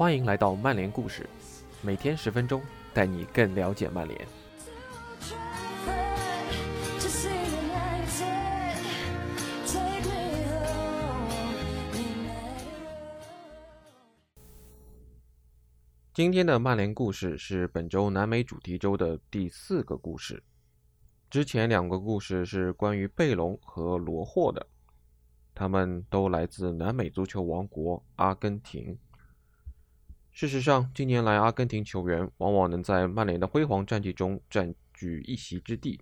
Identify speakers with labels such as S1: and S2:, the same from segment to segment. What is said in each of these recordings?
S1: 欢迎来到曼联故事，每天十分钟，带你更了解曼联。今天的曼联故事是本周南美主题周的第四个故事。之前两个故事是关于贝隆和罗霍的，他们都来自南美足球王国阿根廷。事实上，近年来阿根廷球员往往能在曼联的辉煌战绩中占据一席之地，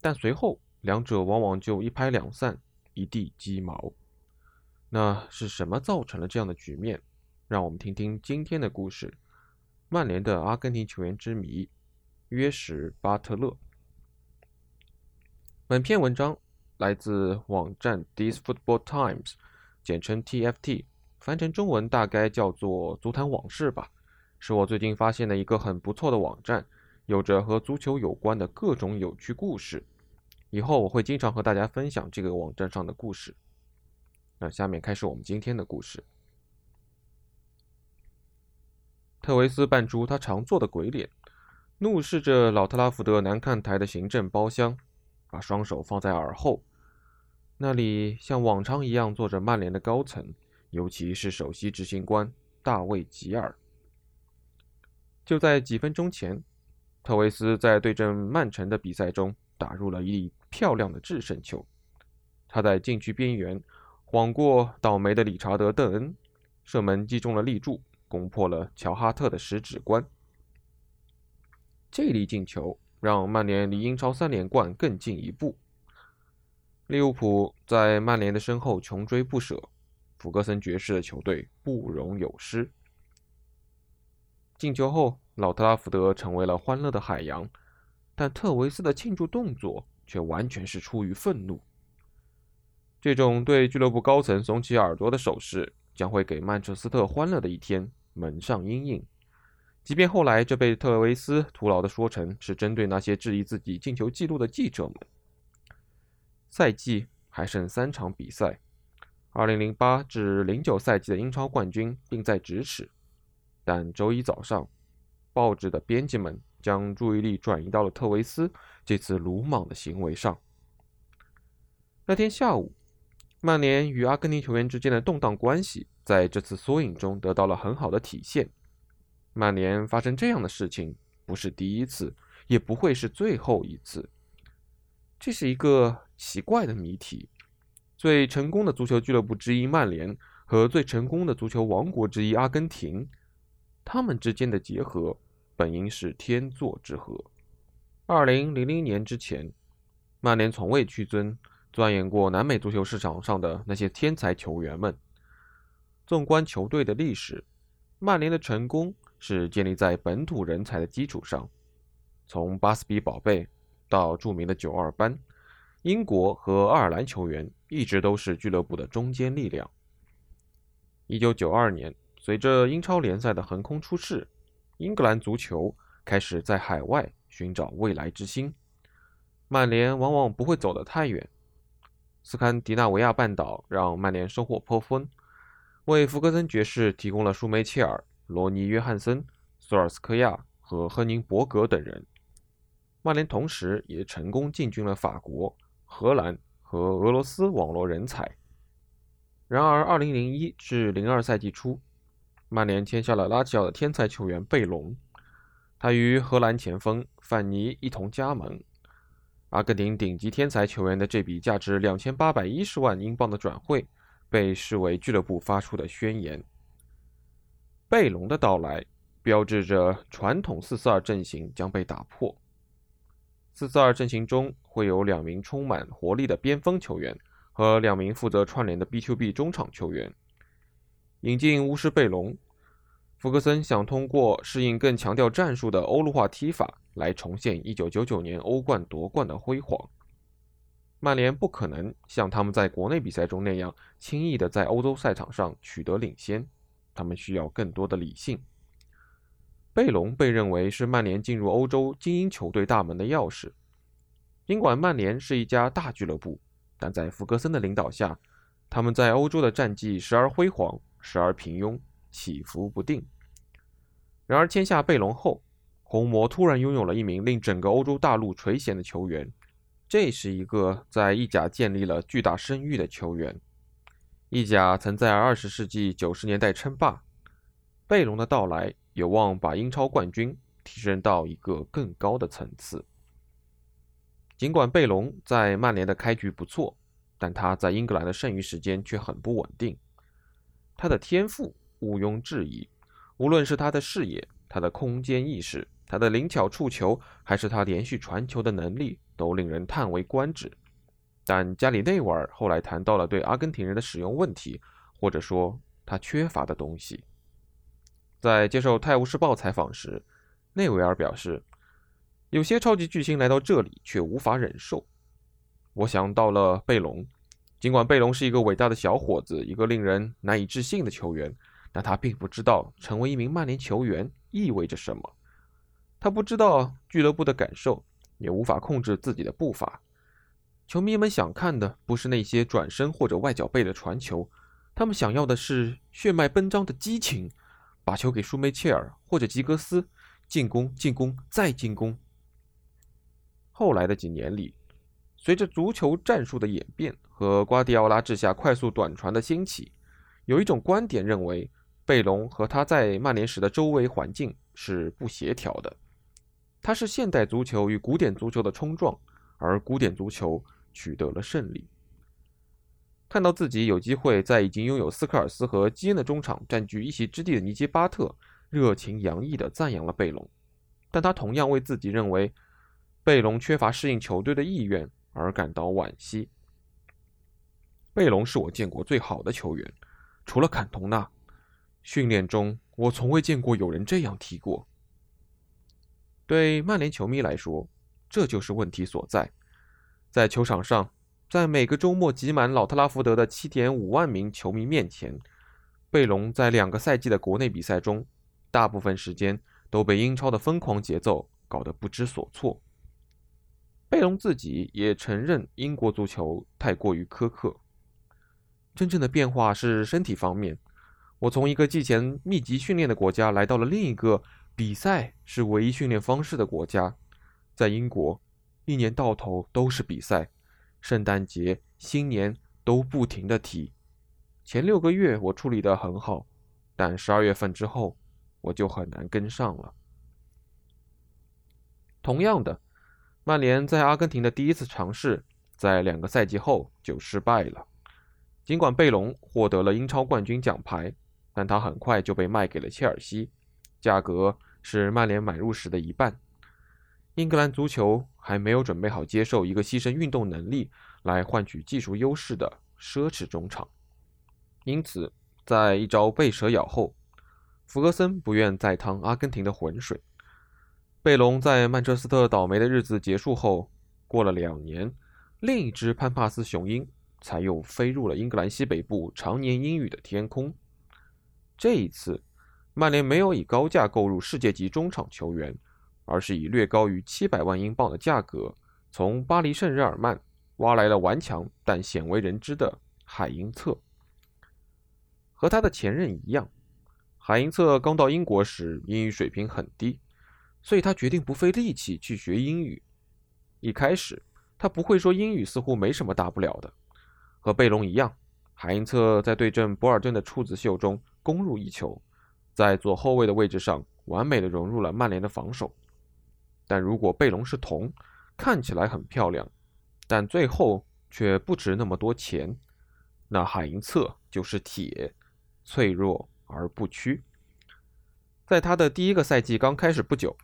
S1: 但随后两者往往就一拍两散，一地鸡毛。那是什么造成了这样的局面？让我们听听今天的故事：曼联的阿根廷球员之谜——约什·巴特勒。本篇文章来自网站 This Football Times，简称 TFT。翻成中文大概叫做“足坛往事”吧，是我最近发现的一个很不错的网站，有着和足球有关的各种有趣故事。以后我会经常和大家分享这个网站上的故事。那下面开始我们今天的故事。特维斯扮出他常做的鬼脸，怒视着老特拉福德南看台的行政包厢，把双手放在耳后，那里像往常一样坐着曼联的高层。尤其是首席执行官大卫·吉尔。就在几分钟前，特维斯在对阵曼城的比赛中打入了一粒漂亮的制胜球。他在禁区边缘晃过倒霉的理查德·邓恩，射门击中了立柱，攻破了乔哈特的十指关。这粒进球让曼联离英超三连冠更进一步。利物浦在曼联的身后穷追不舍。福格森爵士的球队不容有失。进球后，老特拉福德成为了欢乐的海洋，但特维斯的庆祝动作却完全是出于愤怒。这种对俱乐部高层耸起耳朵的手势，将会给曼彻斯特欢乐的一天蒙上阴影。即便后来这被特维斯徒劳地说成是针对那些质疑自己进球记录的记者们。赛季还剩三场比赛。二零零八至零九赛季的英超冠军近在咫尺，但周一早上，报纸的编辑们将注意力转移到了特维斯这次鲁莽的行为上。那天下午，曼联与阿根廷球员之间的动荡关系在这次缩影中得到了很好的体现。曼联发生这样的事情不是第一次，也不会是最后一次。这是一个奇怪的谜题。最成功的足球俱乐部之一曼联和最成功的足球王国之一阿根廷，他们之间的结合本应是天作之合。二零零零年之前，曼联从未屈尊钻研过南美足球市场上的那些天才球员们。纵观球队的历史，曼联的成功是建立在本土人才的基础上，从巴斯比宝贝到著名的九二班。英国和爱尔兰球员一直都是俱乐部的中坚力量。一九九二年，随着英超联赛的横空出世，英格兰足球开始在海外寻找未来之星。曼联往往不会走得太远。斯堪的纳维亚半岛让曼联收获颇丰，为福格森爵士提供了舒梅切尔、罗尼·约翰森、索尔斯克亚和亨宁伯格等人。曼联同时也成功进军了法国。荷兰和俄罗斯网络人才。然而，2001至02赛季初，曼联签下了拉齐奥的天才球员贝隆，他与荷兰前锋范尼一同加盟。阿根廷顶级天才球员的这笔价值2810万英镑的转会，被视为俱乐部发出的宣言。贝隆的到来，标志着传统4-4-2阵型将被打破。四四二阵型中会有两名充满活力的边锋球员和两名负责串联的 B to B 中场球员。引进巫师贝隆，福格森想通过适应更强调战术的欧陆化踢法来重现1999年欧冠夺冠的辉煌。曼联不可能像他们在国内比赛中那样轻易的在欧洲赛场上取得领先，他们需要更多的理性。贝隆被认为是曼联进入欧洲精英球队大门的钥匙。尽管曼联是一家大俱乐部，但在福格森的领导下，他们在欧洲的战绩时而辉煌，时而平庸，起伏不定。然而签下贝隆后，红魔突然拥有了一名令整个欧洲大陆垂涎的球员，这是一个在意甲建立了巨大声誉的球员。意甲曾在二十世纪九十年代称霸，贝隆的到来有望把英超冠军提升到一个更高的层次。尽管贝隆在曼联的开局不错，但他在英格兰的剩余时间却很不稳定。他的天赋毋庸置疑，无论是他的视野、他的空间意识、他的灵巧触球，还是他连续传球的能力，都令人叹为观止。但加里内维尔后来谈到了对阿根廷人的使用问题，或者说他缺乏的东西。在接受《泰晤士报》采访时，内维尔表示。有些超级巨星来到这里却无法忍受。我想到了贝隆，尽管贝隆是一个伟大的小伙子，一个令人难以置信的球员，但他并不知道成为一名曼联球员意味着什么。他不知道俱乐部的感受，也无法控制自己的步伐。球迷们想看的不是那些转身或者外脚背的传球，他们想要的是血脉奔张的激情，把球给舒梅切尔或者吉格斯，进攻，进攻，再进攻。后来的几年里，随着足球战术的演变和瓜迪奥拉治下快速短传的兴起，有一种观点认为，贝隆和他在曼联时的周围环境是不协调的。他是现代足球与古典足球的冲撞，而古典足球取得了胜利。看到自己有机会在已经拥有斯科尔斯和基恩的中场占据一席之地的尼基巴特，热情洋溢地赞扬了贝隆，但他同样为自己认为。贝隆缺乏适应球队的意愿而感到惋惜。贝隆是我见过最好的球员，除了坎通纳。训练中，我从未见过有人这样提过。对曼联球迷来说，这就是问题所在。在球场上，在每个周末挤满老特拉福德的七点五万名球迷面前，贝隆在两个赛季的国内比赛中，大部分时间都被英超的疯狂节奏搞得不知所措。贝隆自己也承认，英国足球太过于苛刻。真正的变化是身体方面。我从一个季前密集训练的国家来到了另一个比赛是唯一训练方式的国家。在英国，一年到头都是比赛，圣诞节、新年都不停的提。前六个月我处理得很好，但十二月份之后我就很难跟上了。同样的。曼联在阿根廷的第一次尝试，在两个赛季后就失败了。尽管贝隆获得了英超冠军奖牌，但他很快就被卖给了切尔西，价格是曼联买入时的一半。英格兰足球还没有准备好接受一个牺牲运动能力来换取技术优势的奢侈中场，因此，在一招被蛇咬后，弗格森不愿再趟阿根廷的浑水。贝隆在曼彻斯特倒霉的日子结束后，过了两年，另一只潘帕斯雄鹰才又飞入了英格兰西北部常年阴雨的天空。这一次，曼联没有以高价购入世界级中场球员，而是以略高于七百万英镑的价格，从巴黎圣日耳曼挖来了顽强但鲜为人知的海因策。和他的前任一样，海因策刚到英国时英语水平很低。所以他决定不费力气去学英语。一开始，他不会说英语，似乎没什么大不了的。和贝隆一样，海因策在对阵博尔顿的处子秀中攻入一球，在左后卫的位置上完美的融入了曼联的防守。但如果贝隆是铜，看起来很漂亮，但最后却不值那么多钱，那海因策就是铁，脆弱而不屈。在他的第一个赛季刚开始不久。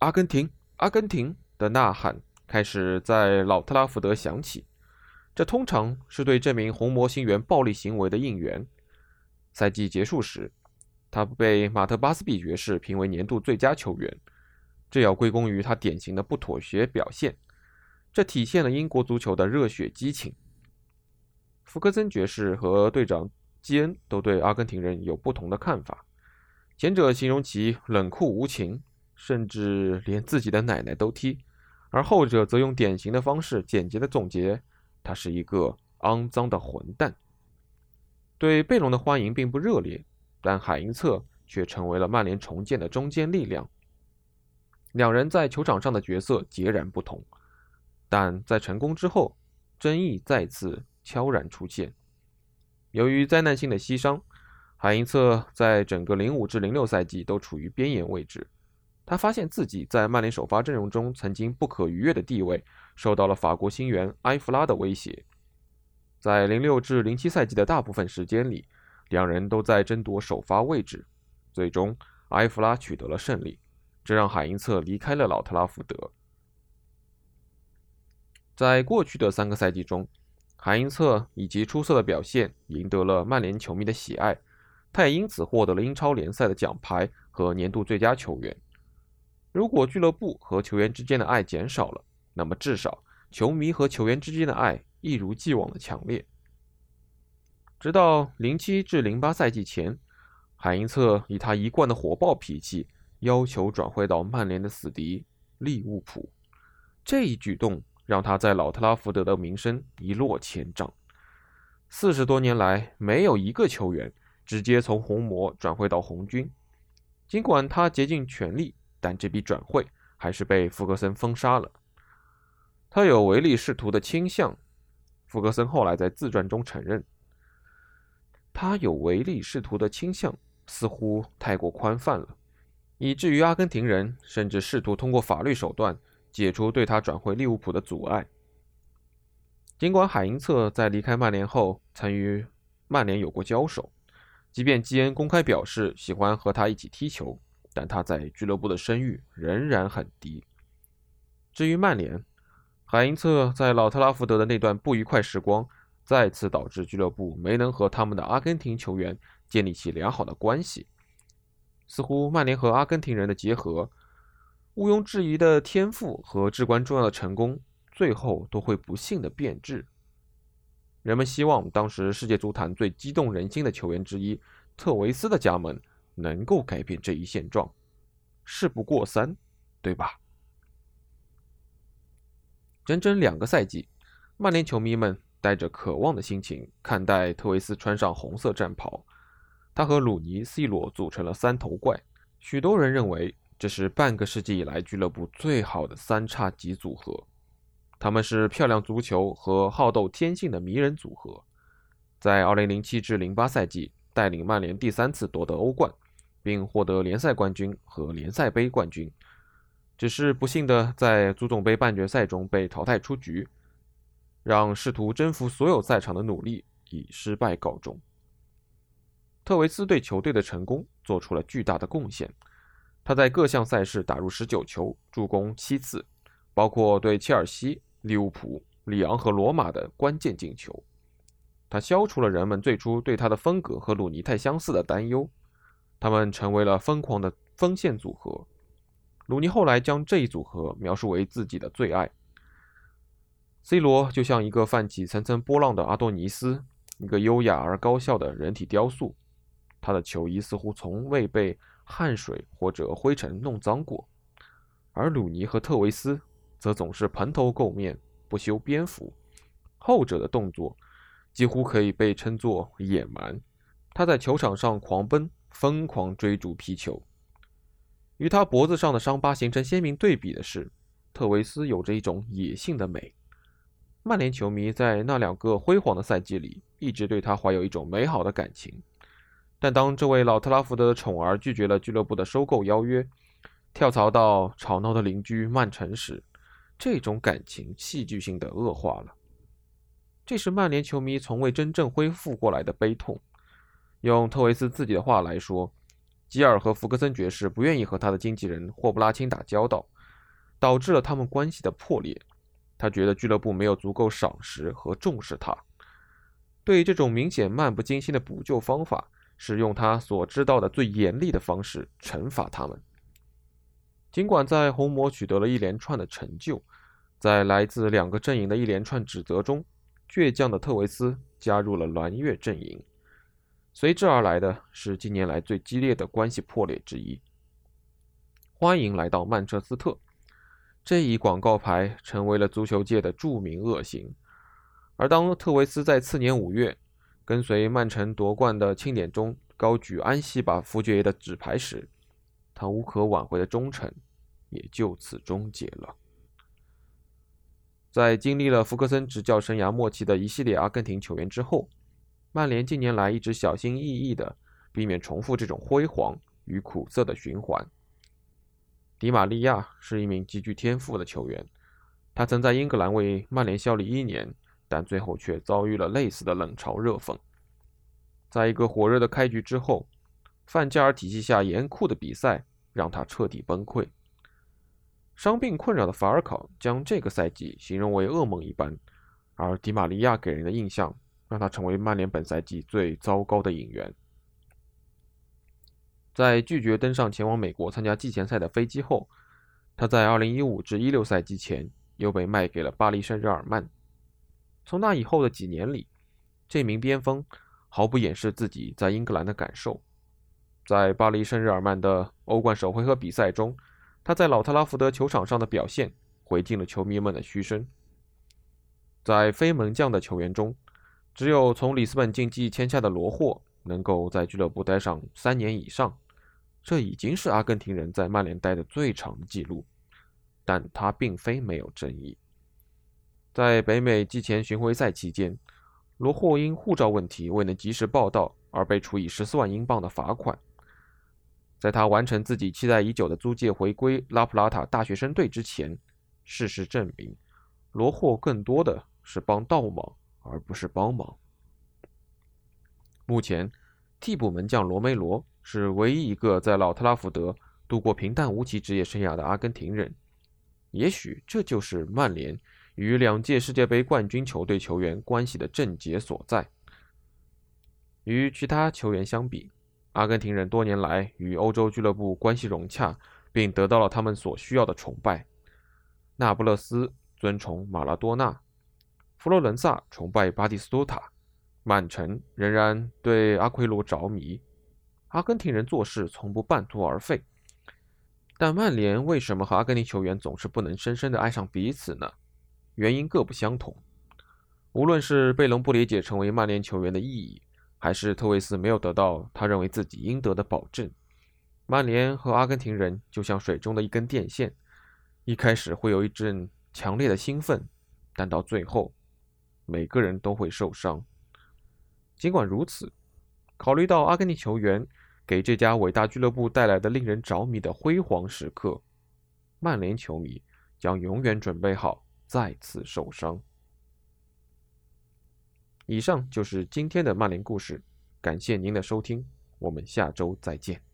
S1: 阿根廷，阿根廷的呐喊开始在老特拉福德响起，这通常是对这名红魔星员暴力行为的应援。赛季结束时，他被马特巴斯比爵士评为年度最佳球员，这要归功于他典型的不妥协表现。这体现了英国足球的热血激情。福克森爵士和队长基恩都对阿根廷人有不同的看法，前者形容其冷酷无情。甚至连自己的奶奶都踢，而后者则用典型的方式简洁的总结：他是一个肮脏的混蛋。对贝隆的欢迎并不热烈，但海因策却成为了曼联重建的中坚力量。两人在球场上的角色截然不同，但在成功之后，争议再次悄然出现。由于灾难性的膝伤，海因策在整个05至06赛季都处于边缘位置。他发现自己在曼联首发阵容中曾经不可逾越的地位受到了法国新援埃弗拉的威胁。在06至07赛季的大部分时间里，两人都在争夺首发位置。最终，埃弗拉取得了胜利，这让海因策离开了老特拉福德。在过去的三个赛季中，海因策以及出色的表现赢得了曼联球迷的喜爱，他也因此获得了英超联赛的奖牌和年度最佳球员。如果俱乐部和球员之间的爱减少了，那么至少球迷和球员之间的爱一如既往的强烈。直到零七至零八赛季前，海因策以他一贯的火爆脾气要求转会到曼联的死敌利物浦，这一举动让他在老特拉福德的名声一落千丈。四十多年来，没有一个球员直接从红魔转会到红军，尽管他竭尽全力。但这笔转会还是被福格森封杀了。他有唯利是图的倾向。福格森后来在自传中承认，他有唯利是图的倾向，似乎太过宽泛了，以至于阿根廷人甚至试图通过法律手段解除对他转会利物浦的阻碍。尽管海因策在离开曼联后曾与曼联有过交手，即便基恩公开表示喜欢和他一起踢球。但他在俱乐部的声誉仍然很低。至于曼联，海因策在老特拉福德的那段不愉快时光，再次导致俱乐部没能和他们的阿根廷球员建立起良好的关系。似乎曼联和阿根廷人的结合，毋庸置疑的天赋和至关重要的成功，最后都会不幸的变质。人们希望当时世界足坛最激动人心的球员之一特维斯的加盟。能够改变这一现状，事不过三，对吧？整整两个赛季，曼联球迷们带着渴望的心情看待特维斯穿上红色战袍，他和鲁尼、C 罗组成了三头怪。许多人认为这是半个世纪以来俱乐部最好的三叉戟组合。他们是漂亮足球和好斗天性的迷人组合，在2007至08赛季带领曼联第三次夺得欧冠。并获得联赛冠军和联赛杯冠军，只是不幸的在足总杯半决赛中被淘汰出局，让试图征服所有赛场的努力以失败告终。特维斯对球队的成功做出了巨大的贡献，他在各项赛事打入十九球，助攻七次，包括对切尔西、利物浦、里昂和罗马的关键进球。他消除了人们最初对他的风格和鲁尼太相似的担忧。他们成为了疯狂的锋线组合。鲁尼后来将这一组合描述为自己的最爱。C 罗就像一个泛起层层波浪的阿多尼斯，一个优雅而高效的人体雕塑。他的球衣似乎从未被汗水或者灰尘弄脏过，而鲁尼和特维斯则总是蓬头垢面、不修边幅。后者的动作几乎可以被称作野蛮。他在球场上狂奔。疯狂追逐皮球，与他脖子上的伤疤形成鲜明对比的是，特维斯有着一种野性的美。曼联球迷在那两个辉煌的赛季里一直对他怀有一种美好的感情，但当这位老特拉福德的宠儿拒绝了俱乐部的收购邀约，跳槽到吵闹的邻居曼城时，这种感情戏剧性的恶化了。这是曼联球迷从未真正恢复过来的悲痛。用特维斯自己的话来说，吉尔和福格森爵士不愿意和他的经纪人霍布拉钦打交道，导致了他们关系的破裂。他觉得俱乐部没有足够赏识和重视他。对于这种明显漫不经心的补救方法，是用他所知道的最严厉的方式惩罚他们。尽管在红魔取得了一连串的成就，在来自两个阵营的一连串指责中，倔强的特维斯加入了蓝月阵营。随之而来的是近年来最激烈的关系破裂之一。欢迎来到曼彻斯特，这一广告牌成为了足球界的著名恶行。而当特维斯在次年五月跟随曼城夺冠的庆典中高举安西把福爵爷的纸牌时，他无可挽回的忠诚也就此终结了。在经历了福克森执教生涯末期的一系列阿根廷球员之后，曼联近年来一直小心翼翼地避免重复这种辉煌与苦涩的循环。迪玛利亚是一名极具天赋的球员，他曾在英格兰为曼联效力一年，但最后却遭遇了类似的冷嘲热讽。在一个火热的开局之后，范加尔体系下严酷的比赛让他彻底崩溃。伤病困扰的法尔考将这个赛季形容为噩梦一般，而迪玛利亚给人的印象让他成为曼联本赛季最糟糕的引援。在拒绝登上前往美国参加季前赛的飞机后，他在2015至16赛季前又被卖给了巴黎圣日耳曼。从那以后的几年里，这名边锋。毫不掩饰自己在英格兰的感受。在巴黎圣日耳曼的欧冠首回合比赛中，他在老特拉福德球场上的表现回敬了球迷们的嘘声。在非门将的球员中，只有从里斯本竞技签下的罗霍能够在俱乐部待上三年以上，这已经是阿根廷人在曼联待的最长的记录。但他并非没有争议。在北美季前巡回赛期间。罗霍因护照问题未能及时报到而被处以十四万英镑的罚款。在他完成自己期待已久的租借回归拉普拉塔大学生队之前，事实证明，罗霍更多的是帮倒忙而不是帮忙。目前，替补门将罗梅罗是唯一一个在老特拉福德度过平淡无奇职业生涯的阿根廷人。也许这就是曼联。与两届世界杯冠军球队球员关系的症结所在。与其他球员相比，阿根廷人多年来与欧洲俱乐部关系融洽，并得到了他们所需要的崇拜。那不勒斯尊崇马拉多纳，佛罗伦萨崇拜巴蒂斯图塔，曼城仍然对阿奎罗着迷。阿根廷人做事从不半途而废。但曼联为什么和阿根廷球员总是不能深深地爱上彼此呢？原因各不相同。无论是贝隆不理解成为曼联球员的意义，还是特维斯没有得到他认为自己应得的保证，曼联和阿根廷人就像水中的一根电线。一开始会有一阵强烈的兴奋，但到最后，每个人都会受伤。尽管如此，考虑到阿根廷球员给这家伟大俱乐部带来的令人着迷的辉煌时刻，曼联球迷将永远准备好。再次受伤。以上就是今天的曼联故事，感谢您的收听，我们下周再见。